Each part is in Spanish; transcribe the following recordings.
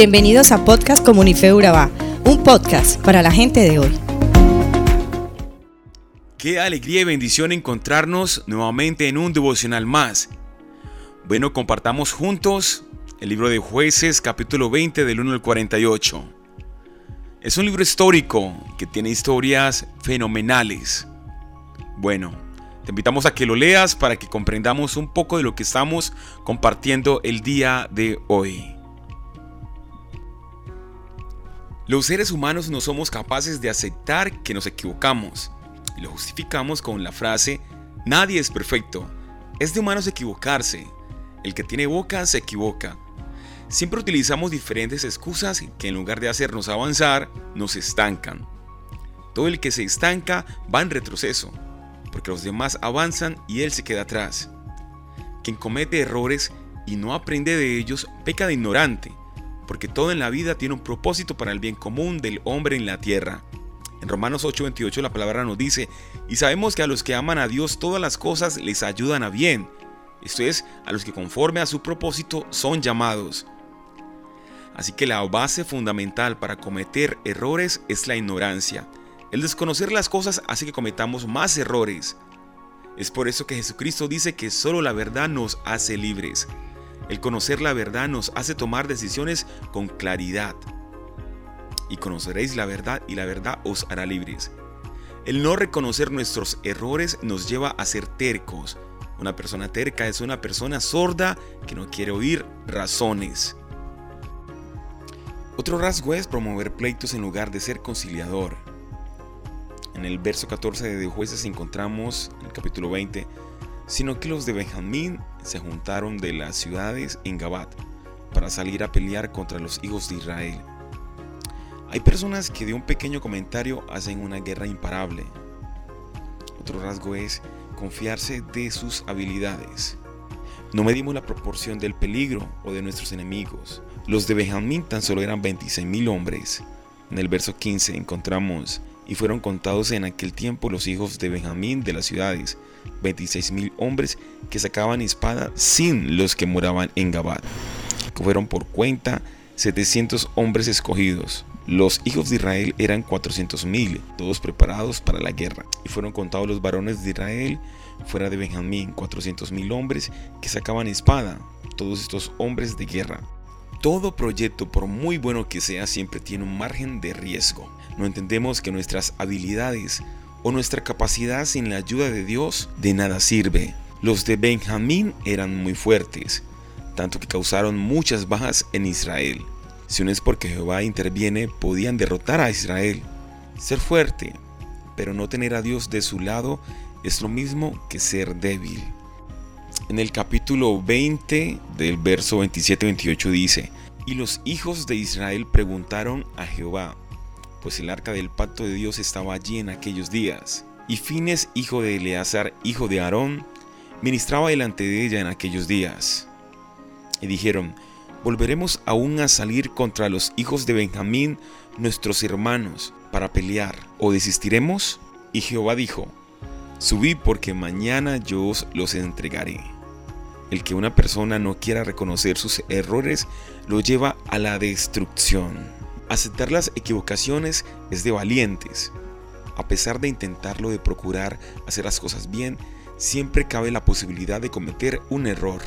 Bienvenidos a Podcast Comunife Urabá, un podcast para la gente de hoy. Qué alegría y bendición encontrarnos nuevamente en un devocional más. Bueno, compartamos juntos el libro de jueces capítulo 20 del 1 al 48. Es un libro histórico que tiene historias fenomenales. Bueno, te invitamos a que lo leas para que comprendamos un poco de lo que estamos compartiendo el día de hoy. Los seres humanos no somos capaces de aceptar que nos equivocamos y lo justificamos con la frase nadie es perfecto. Es de humanos equivocarse. El que tiene boca se equivoca. Siempre utilizamos diferentes excusas que en lugar de hacernos avanzar, nos estancan. Todo el que se estanca va en retroceso, porque los demás avanzan y él se queda atrás. Quien comete errores y no aprende de ellos peca de ignorante porque todo en la vida tiene un propósito para el bien común del hombre en la tierra. En Romanos 8:28 la palabra nos dice, y sabemos que a los que aman a Dios todas las cosas les ayudan a bien, esto es, a los que conforme a su propósito son llamados. Así que la base fundamental para cometer errores es la ignorancia. El desconocer las cosas hace que cometamos más errores. Es por eso que Jesucristo dice que solo la verdad nos hace libres. El conocer la verdad nos hace tomar decisiones con claridad. Y conoceréis la verdad y la verdad os hará libres. El no reconocer nuestros errores nos lleva a ser tercos. Una persona terca es una persona sorda que no quiere oír razones. Otro rasgo es promover pleitos en lugar de ser conciliador. En el verso 14 de Jueces encontramos, en el capítulo 20, sino que los de Benjamín se juntaron de las ciudades en Gabat para salir a pelear contra los hijos de Israel. Hay personas que de un pequeño comentario hacen una guerra imparable. Otro rasgo es confiarse de sus habilidades. No medimos la proporción del peligro o de nuestros enemigos. Los de Benjamín tan solo eran 26 mil hombres. En el verso 15 encontramos, y fueron contados en aquel tiempo los hijos de Benjamín de las ciudades, 26 mil hombres que sacaban espada sin los que moraban en Gabad, que fueron por cuenta 700 hombres escogidos. Los hijos de Israel eran 400 mil, todos preparados para la guerra, y fueron contados los varones de Israel fuera de Benjamín, 400 mil hombres que sacaban espada, todos estos hombres de guerra. Todo proyecto, por muy bueno que sea, siempre tiene un margen de riesgo. No entendemos que nuestras habilidades o nuestra capacidad sin la ayuda de Dios de nada sirve. Los de Benjamín eran muy fuertes, tanto que causaron muchas bajas en Israel. Si no es porque Jehová interviene, podían derrotar a Israel. Ser fuerte, pero no tener a Dios de su lado, es lo mismo que ser débil. En el capítulo 20 del verso 27-28 dice, y los hijos de Israel preguntaron a Jehová, pues el arca del pacto de Dios estaba allí en aquellos días. Y Fines, hijo de Eleazar, hijo de Aarón, ministraba delante de ella en aquellos días. Y dijeron, volveremos aún a salir contra los hijos de Benjamín, nuestros hermanos, para pelear, o desistiremos? Y Jehová dijo, subí porque mañana yo os los entregaré. El que una persona no quiera reconocer sus errores lo lleva a la destrucción. Aceptar las equivocaciones es de valientes. A pesar de intentarlo, de procurar hacer las cosas bien, siempre cabe la posibilidad de cometer un error.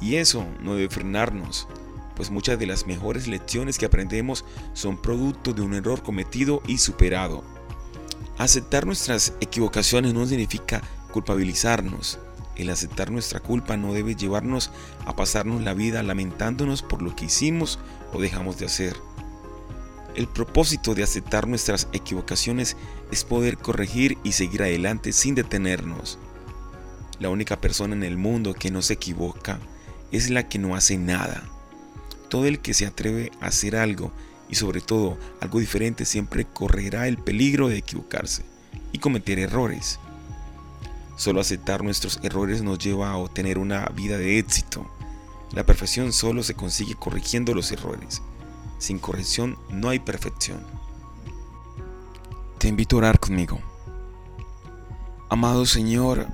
Y eso no debe frenarnos, pues muchas de las mejores lecciones que aprendemos son producto de un error cometido y superado. Aceptar nuestras equivocaciones no significa culpabilizarnos. El aceptar nuestra culpa no debe llevarnos a pasarnos la vida lamentándonos por lo que hicimos o dejamos de hacer. El propósito de aceptar nuestras equivocaciones es poder corregir y seguir adelante sin detenernos. La única persona en el mundo que no se equivoca es la que no hace nada. Todo el que se atreve a hacer algo y sobre todo algo diferente siempre correrá el peligro de equivocarse y cometer errores. Solo aceptar nuestros errores nos lleva a obtener una vida de éxito. La perfección solo se consigue corrigiendo los errores. Sin corrección no hay perfección. Te invito a orar conmigo. Amado Señor,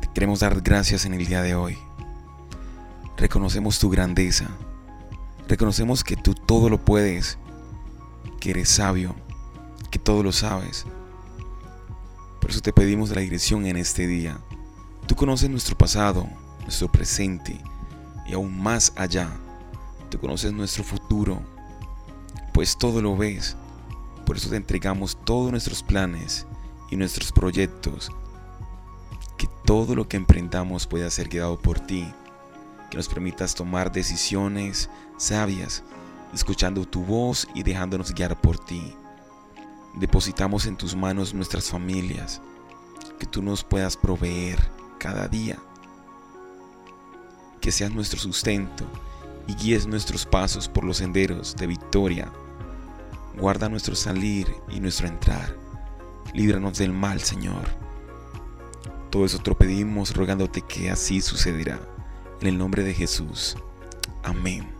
te queremos dar gracias en el día de hoy. Reconocemos tu grandeza. Reconocemos que tú todo lo puedes, que eres sabio, que todo lo sabes. Por eso te pedimos la dirección en este día. Tú conoces nuestro pasado, nuestro presente y aún más allá. Tú conoces nuestro futuro, pues todo lo ves. Por eso te entregamos todos nuestros planes y nuestros proyectos. Que todo lo que emprendamos pueda ser guiado por ti. Que nos permitas tomar decisiones sabias, escuchando tu voz y dejándonos guiar por ti. Depositamos en tus manos nuestras familias, que tú nos puedas proveer cada día. Que seas nuestro sustento y guíes nuestros pasos por los senderos de victoria. Guarda nuestro salir y nuestro entrar. Líbranos del mal, Señor. Todo eso te pedimos rogándote que así sucederá. En el nombre de Jesús. Amén.